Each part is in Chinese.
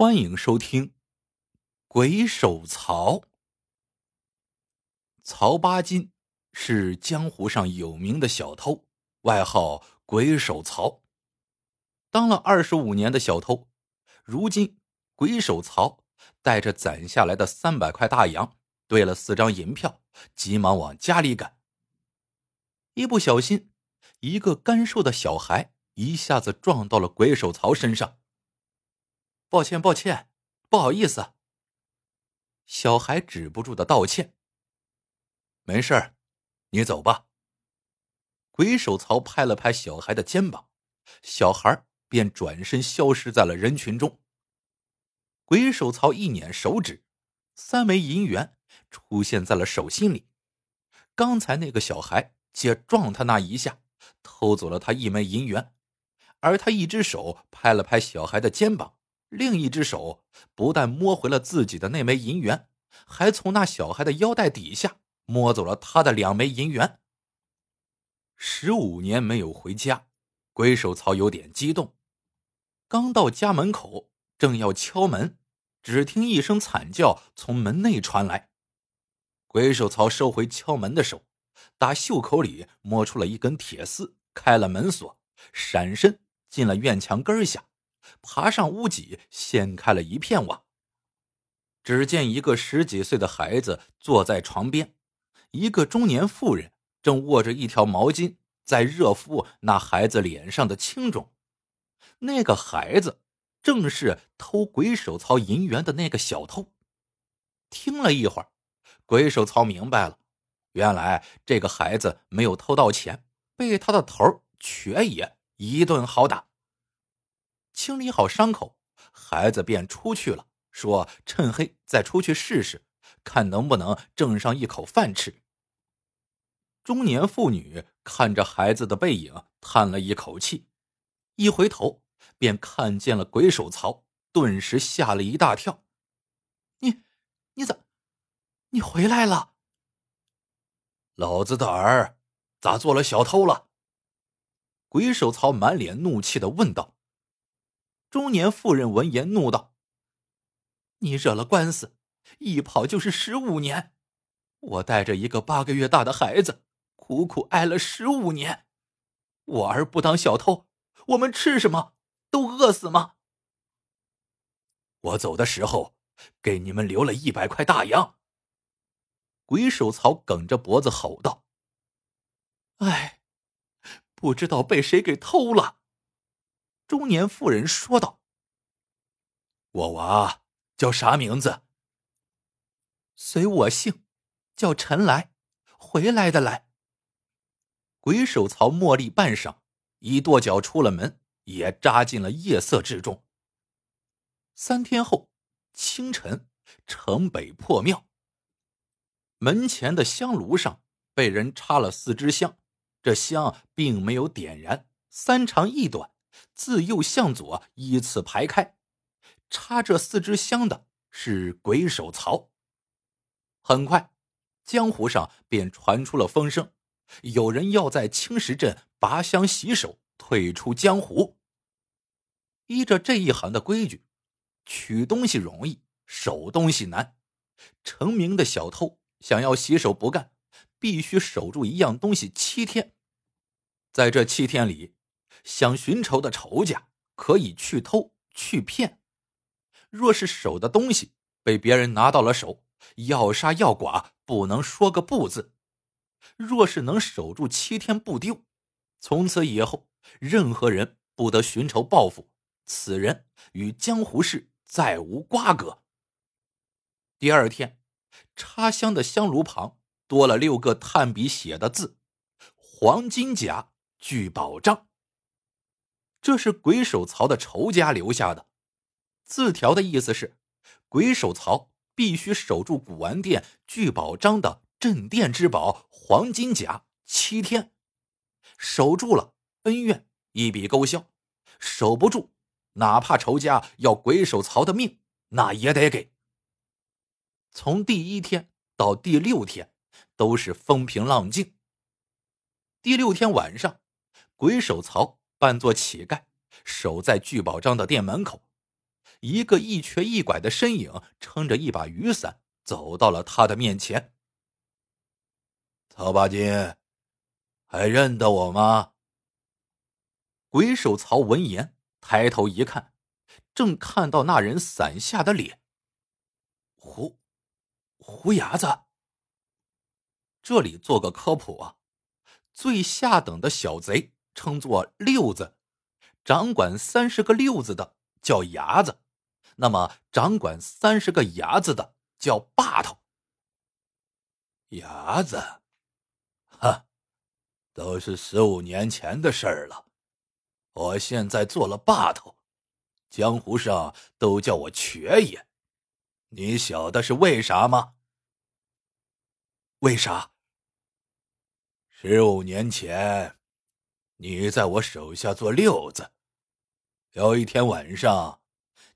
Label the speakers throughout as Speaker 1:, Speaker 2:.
Speaker 1: 欢迎收听《鬼手曹》。曹八金是江湖上有名的小偷，外号“鬼手曹”。当了二十五年的小偷，如今鬼手曹带着攒下来的三百块大洋，兑了四张银票，急忙往家里赶。一不小心，一个干瘦的小孩一下子撞到了鬼手曹身上。抱歉，抱歉，不好意思。小孩止不住的道歉。没事，你走吧。鬼手曹拍了拍小孩的肩膀，小孩便转身消失在了人群中。鬼手曹一捻手指，三枚银元出现在了手心里。刚才那个小孩借撞他那一下，偷走了他一枚银元，而他一只手拍了拍小孩的肩膀。另一只手不但摸回了自己的那枚银元，还从那小孩的腰带底下摸走了他的两枚银元。十五年没有回家，鬼手曹有点激动。刚到家门口，正要敲门，只听一声惨叫从门内传来。鬼手曹收回敲门的手，打袖口里摸出了一根铁丝，开了门锁，闪身进了院墙根下。爬上屋脊，掀开了一片瓦。只见一个十几岁的孩子坐在床边，一个中年妇人正握着一条毛巾在热敷那孩子脸上的青肿。那个孩子正是偷鬼手操银元的那个小偷。听了一会儿，鬼手操明白了，原来这个孩子没有偷到钱，被他的头瘸爷一顿好打。清理好伤口，孩子便出去了，说趁黑再出去试试，看能不能挣上一口饭吃。中年妇女看着孩子的背影，叹了一口气，一回头便看见了鬼手曹，顿时吓了一大跳：“你，你咋，你回来了？
Speaker 2: 老子的儿咋做了小偷了？”
Speaker 1: 鬼手曹满脸怒气的问道。中年妇人闻言怒道：“你惹了官司，一跑就是十五年。我带着一个八个月大的孩子，苦苦挨了十五年。我儿不当小偷，我们吃什么？都饿死吗？”
Speaker 2: 我走的时候，给你们留了一百块大洋。
Speaker 1: 鬼手曹梗着脖子吼道：“哎，不知道被谁给偷了。”中年妇人说道：“
Speaker 2: 我娃叫啥名字？
Speaker 1: 随我姓，叫陈来，回来的来。”鬼手曹茉莉半晌，一跺脚出了门，也扎进了夜色之中。三天后清晨，城北破庙，门前的香炉上被人插了四支香，这香并没有点燃，三长一短。自右向左依次排开，插这四支香的是鬼手曹。很快，江湖上便传出了风声，有人要在青石镇拔香洗手，退出江湖。依着这一行的规矩，取东西容易，守东西难。成名的小偷想要洗手不干，必须守住一样东西七天，在这七天里。想寻仇的仇家可以去偷去骗，若是守的东西被别人拿到了手，要杀要剐不能说个不字。若是能守住七天不丢，从此以后任何人不得寻仇报复，此人与江湖事再无瓜葛。第二天，插香的香炉旁多了六个炭笔写的字：“黄金甲聚宝章。”这是鬼手曹的仇家留下的字条的意思是，鬼手曹必须守住古玩店聚宝章的镇店之宝黄金甲七天，守住了恩怨一笔勾销，守不住，哪怕仇家要鬼手曹的命，那也得给。从第一天到第六天都是风平浪静。第六天晚上，鬼手曹。扮作乞丐，守在聚宝章的店门口。一个一瘸一拐的身影撑着一把雨伞走到了他的面前。
Speaker 2: 曹八金，还认得我吗？
Speaker 1: 鬼手曹闻言抬头一看，正看到那人伞下的脸。
Speaker 2: 胡胡牙子。
Speaker 1: 这里做个科普啊，最下等的小贼称作六子，掌管三十个六子的叫牙子，那么掌管三十个牙子的叫把头。
Speaker 2: 牙子，哈，都是十五年前的事儿了。我现在做了把头，江湖上都叫我瘸爷。你晓得是为啥吗？
Speaker 1: 为啥？
Speaker 2: 十五年前，你在我手下做六子。有一天晚上，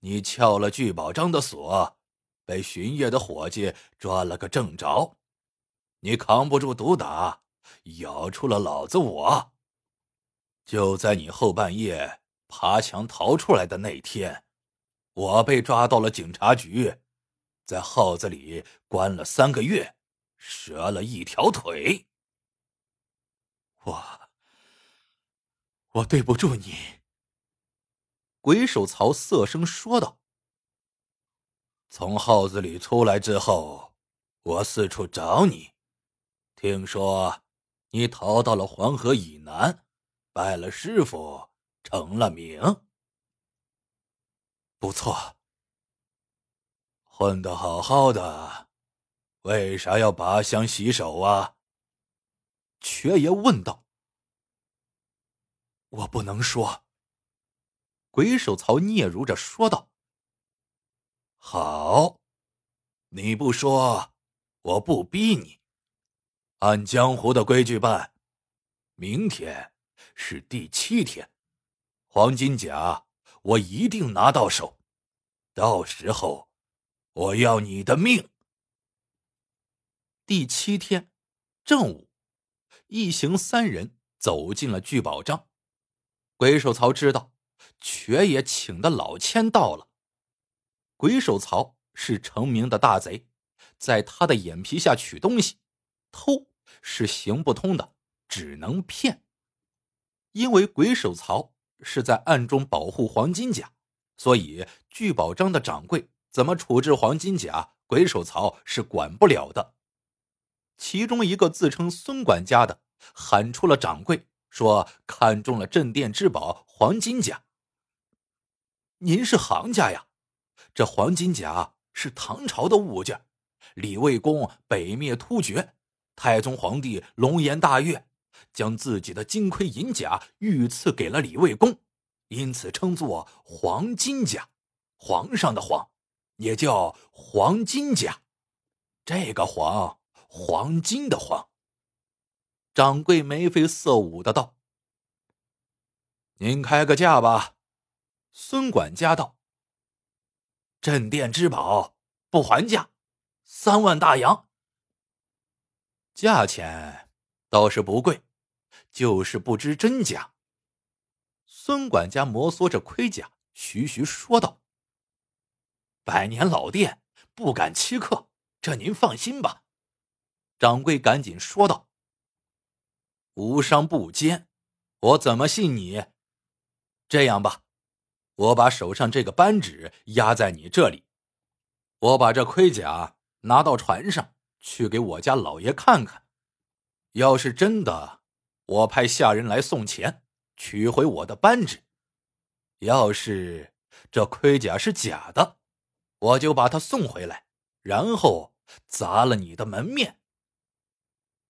Speaker 2: 你撬了聚宝章的锁，被巡夜的伙计抓了个正着。你扛不住毒打，咬出了老子我。就在你后半夜爬墙逃出来的那天，我被抓到了警察局，在号子里关了三个月，折了一条腿。
Speaker 1: 我，我对不住你。”鬼手曹色声说道。
Speaker 2: 从号子里出来之后，我四处找你，听说你逃到了黄河以南。拜了师傅，成了名。
Speaker 1: 不错，
Speaker 2: 混得好好的，为啥要拔香洗手啊？
Speaker 1: 瘸爷问道。我不能说。鬼手曹嗫嚅着说道。
Speaker 2: 好，你不说，我不逼你，按江湖的规矩办。明天。是第七天，黄金甲我一定拿到手，到时候我要你的命。
Speaker 1: 第七天正午，一行三人走进了聚宝章。鬼手曹知道瘸爷请的老千到了。鬼手曹是成名的大贼，在他的眼皮下取东西，偷是行不通的，只能骗。因为鬼手曹是在暗中保护黄金甲，所以聚宝章的掌柜怎么处置黄金甲，鬼手曹是管不了的。其中一个自称孙管家的喊出了掌柜，说看中了镇店之宝黄金甲。您是行家呀，这黄金甲是唐朝的物件，李卫公北灭突厥，太宗皇帝龙颜大悦。将自己的金盔银甲御赐给了李卫公，因此称作黄金甲。皇上的皇，也叫黄金甲。这个黄，黄金的黄。掌柜眉飞色舞的道：“您开个价吧。”孙管家道：“镇店之宝不还价，三万大洋。价钱倒是不贵。”就是不知真假。孙管家摩挲着盔甲，徐徐说道：“百年老店，不敢欺客，这您放心吧。”掌柜赶紧说道：“无商不奸，我怎么信你？这样吧，我把手上这个扳指压在你这里，我把这盔甲拿到船上去给我家老爷看看，要是真的。”我派下人来送钱，取回我的扳指。要是这盔甲是假的，我就把它送回来，然后砸了你的门面。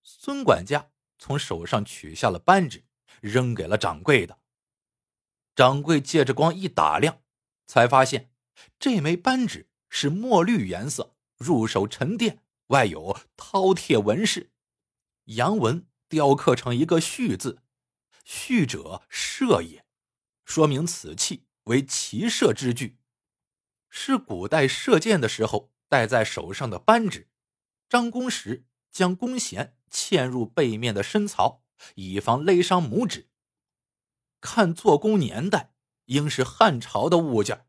Speaker 1: 孙管家从手上取下了扳指，扔给了掌柜的。掌柜借着光一打量，才发现这枚扳指是墨绿颜色，入手沉甸，外有饕餮纹饰，阳纹。雕刻成一个“旭”字，“旭”者射也，说明此器为骑射之具，是古代射箭的时候戴在手上的扳指。张弓时将弓弦嵌入背面的深槽，以防勒伤拇指。看做工年代，应是汉朝的物件。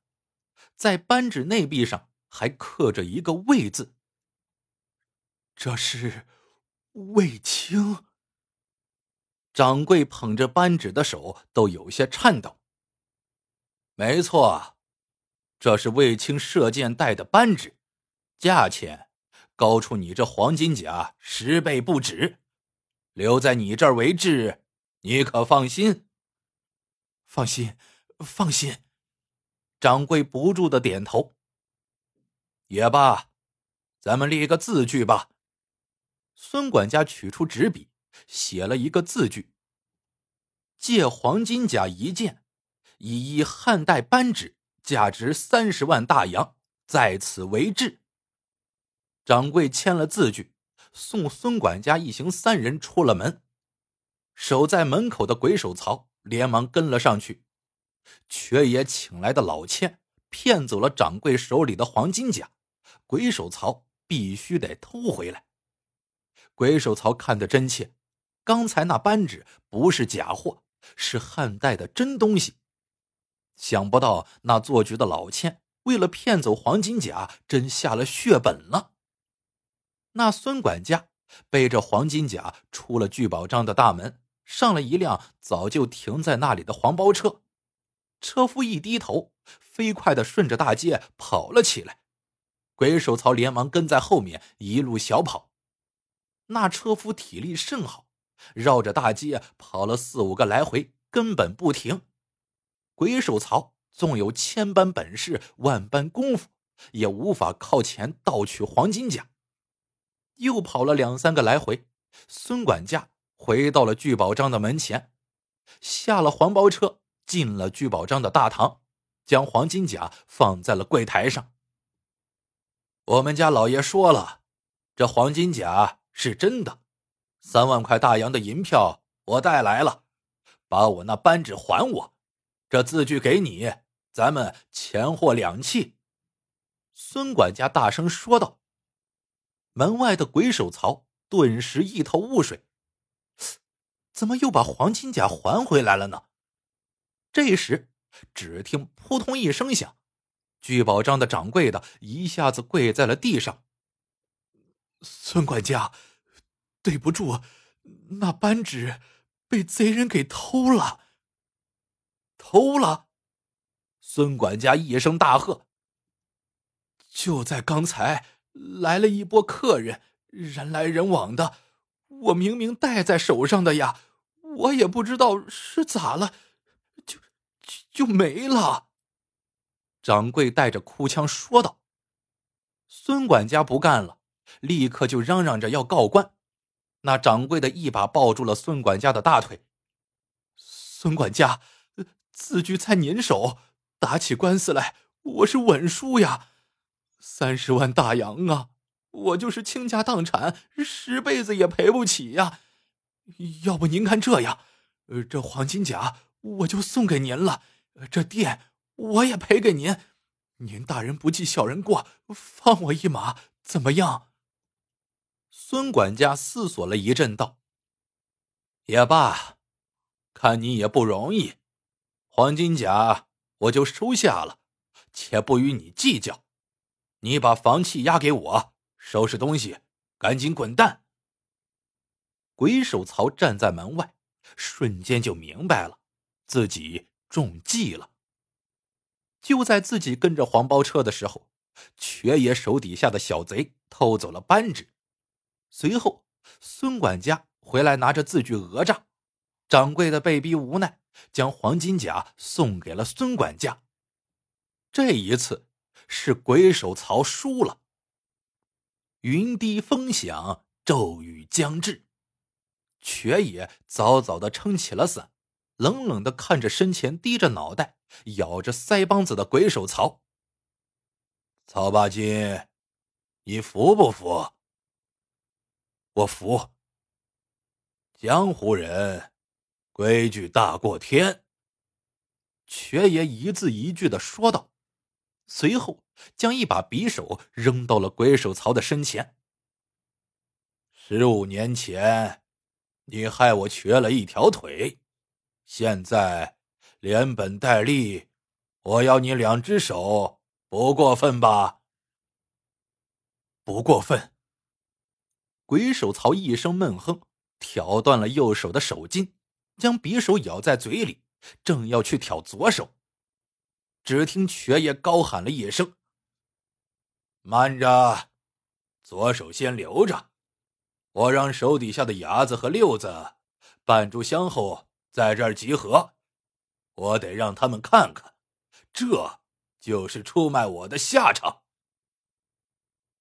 Speaker 1: 在扳指内壁上还刻着一个“魏”字。
Speaker 2: 这是卫青。
Speaker 1: 掌柜捧着扳指的手都有些颤抖。没错，这是卫青射箭戴的扳指，价钱高出你这黄金甲十倍不止。留在你这儿为质，你可放心？
Speaker 2: 放心，放心。
Speaker 1: 掌柜不住的点头。也罢，咱们立个字据吧。孙管家取出纸笔。写了一个字据：“借黄金甲一件，以一汉代扳指，价值三十万大洋，在此为质。”掌柜签了字据，送孙管家一行三人出了门。守在门口的鬼手曹连忙跟了上去。瘸爷请来的老千骗走了掌柜手里的黄金甲，鬼手曹必须得偷回来。鬼手曹看得真切。刚才那扳指不是假货，是汉代的真东西。想不到那做局的老千为了骗走黄金甲，真下了血本了。那孙管家背着黄金甲出了聚宝章的大门，上了一辆早就停在那里的黄包车。车夫一低头，飞快的顺着大街跑了起来。鬼手曹连忙跟在后面，一路小跑。那车夫体力甚好。绕着大街跑了四五个来回，根本不停。鬼手曹纵有千般本事、万般功夫，也无法靠前盗取黄金甲。又跑了两三个来回，孙管家回到了聚宝章的门前，下了黄包车，进了聚宝章的大堂，将黄金甲放在了柜台上。我们家老爷说了，这黄金甲是真的。三万块大洋的银票我带来了，把我那扳指还我，这字据给你，咱们钱货两讫。”孙管家大声说道。门外的鬼手曹顿时一头雾水，怎么又把黄金甲还回来了呢？这时，只听扑通一声响，聚宝章的掌柜的一下子跪在了地上。
Speaker 2: 孙管家。对不住，那扳指被贼人给偷了。
Speaker 1: 偷了！孙管家一声大喝。
Speaker 2: 就在刚才，来了一波客人，人来人往的，我明明戴在手上的呀，我也不知道是咋了，就就就没了。
Speaker 1: 掌柜带着哭腔说道。孙管家不干了，立刻就嚷嚷着要告官。那掌柜的一把抱住了孙管家的大腿。
Speaker 2: 孙管家，字据在您手，打起官司来，我是稳输呀。三十万大洋啊，我就是倾家荡产，十辈子也赔不起呀。要不您看这样，这黄金甲我就送给您了，这店我也赔给您。您大人不计小人过，放我一马，怎么样？
Speaker 1: 孙管家思索了一阵，道：“也罢，看你也不容易，黄金甲我就收下了，且不与你计较。你把房契押给我，收拾东西，赶紧滚蛋。”鬼手曹站在门外，瞬间就明白了，自己中计了。就在自己跟着黄包车的时候，瘸爷手底下的小贼偷走了扳指。随后，孙管家回来拿着字据讹诈，掌柜的被逼无奈，将黄金甲送给了孙管家。这一次是鬼手曹输了。云低风响，骤雨将至，瘸爷早早的撑起了伞，冷冷的看着身前低着脑袋、咬着腮帮子的鬼手曹。
Speaker 2: 曹八金，你服不服？我服。江湖人，规矩大过天。
Speaker 1: 瘸爷一字一句的说道，随后将一把匕首扔到了鬼手曹的身前。
Speaker 2: 十五年前，你害我瘸了一条腿，现在连本带利，我要你两只手不过分吧？
Speaker 1: 不过分。鬼手曹一声闷哼，挑断了右手的手筋，将匕首咬在嘴里，正要去挑左手。只听瘸爷高喊了一声：“
Speaker 2: 慢着，左手先留着，我让手底下的伢子和六子半炷香后在这儿集合，我得让他们看看，这就是出卖我的下场。”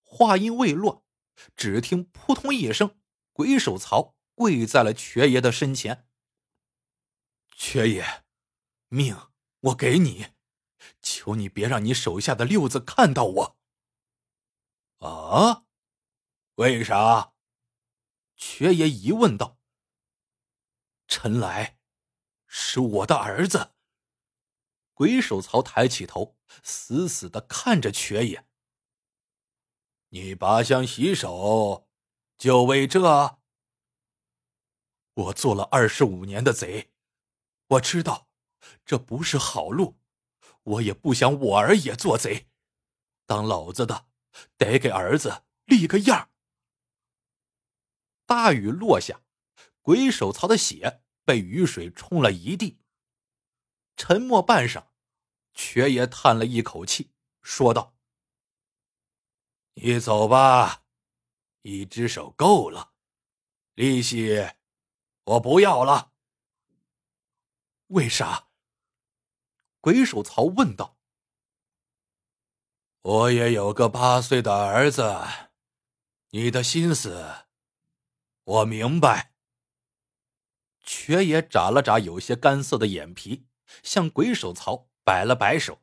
Speaker 1: 话音未落，只听扑通一声，鬼手曹跪在了瘸爷的身前。
Speaker 2: 瘸爷，命我给你。求你别让你手下的六子看到我。啊？为啥？
Speaker 1: 瘸爷疑问道。
Speaker 2: 陈来，是我的儿子。
Speaker 1: 鬼手曹抬起头，死死的看着瘸爷。
Speaker 2: 你拔香洗手，就为这？
Speaker 1: 我做了二十五年的贼，我知道这不是好路。我也不想我儿也做贼，当老子的得给儿子立个样。大雨落下，鬼手曹的血被雨水冲了一地。沉默半晌，瘸爷叹了一口气，说道：“
Speaker 2: 你走吧，一只手够了，利息我不要了。
Speaker 1: 为啥？”鬼手曹问道：“
Speaker 2: 我也有个八岁的儿子，你的心思我明白。”
Speaker 1: 瘸爷眨了眨有些干涩的眼皮，向鬼手曹摆了摆手。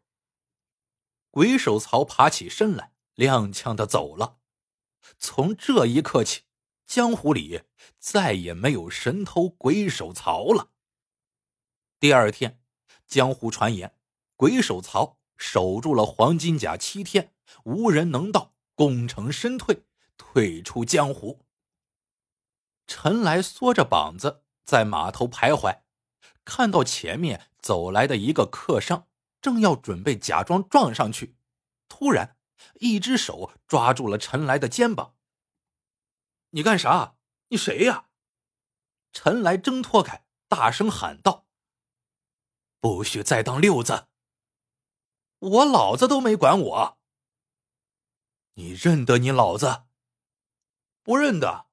Speaker 1: 鬼手曹爬起身来，踉跄的走了。从这一刻起，江湖里再也没有神偷鬼手曹了。第二天。江湖传言，鬼手曹守住了黄金甲七天，无人能到，功成身退，退出江湖。陈来缩着膀子在码头徘徊，看到前面走来的一个客商，正要准备假装撞上去，突然一只手抓住了陈来的肩膀。“你干啥？你谁呀？”陈来挣脱开，大声喊道。不许再当六子！我老子都没管我。你认得你老子？不认得，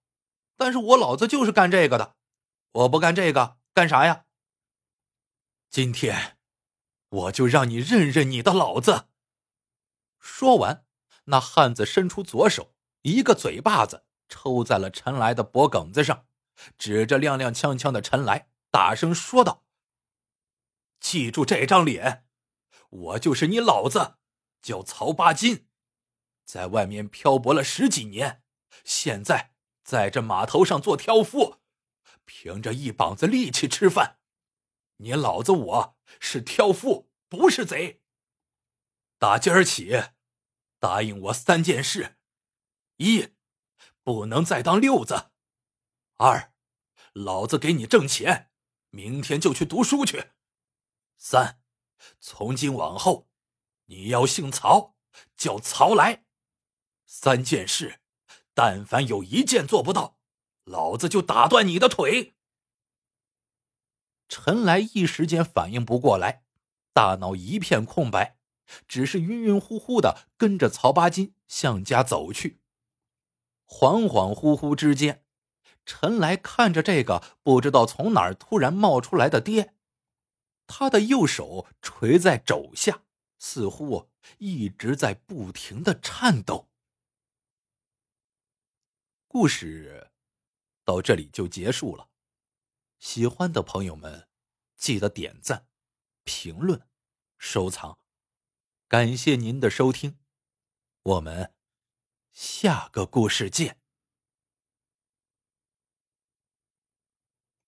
Speaker 1: 但是我老子就是干这个的。我不干这个，干啥呀？今天，我就让你认认你的老子。说完，那汉子伸出左手，一个嘴巴子抽在了陈来的脖梗子上，指着踉踉跄跄的陈来，大声说道。记住这张脸，我就是你老子，叫曹八金，在外面漂泊了十几年，现在在这码头上做挑夫，凭着一膀子力气吃饭。你老子我是挑夫，不是贼。打今儿起，答应我三件事：一，不能再当六子；二，老子给你挣钱，明天就去读书去。三，从今往后，你要姓曹，叫曹来。三件事，但凡有一件做不到，老子就打断你的腿。陈来一时间反应不过来，大脑一片空白，只是晕晕乎乎的跟着曹八金向家走去。恍恍惚惚之间，陈来看着这个不知道从哪儿突然冒出来的爹。他的右手垂在肘下，似乎一直在不停的颤抖。故事到这里就结束了。喜欢的朋友们，记得点赞、评论、收藏，感谢您的收听，我们下个故事见。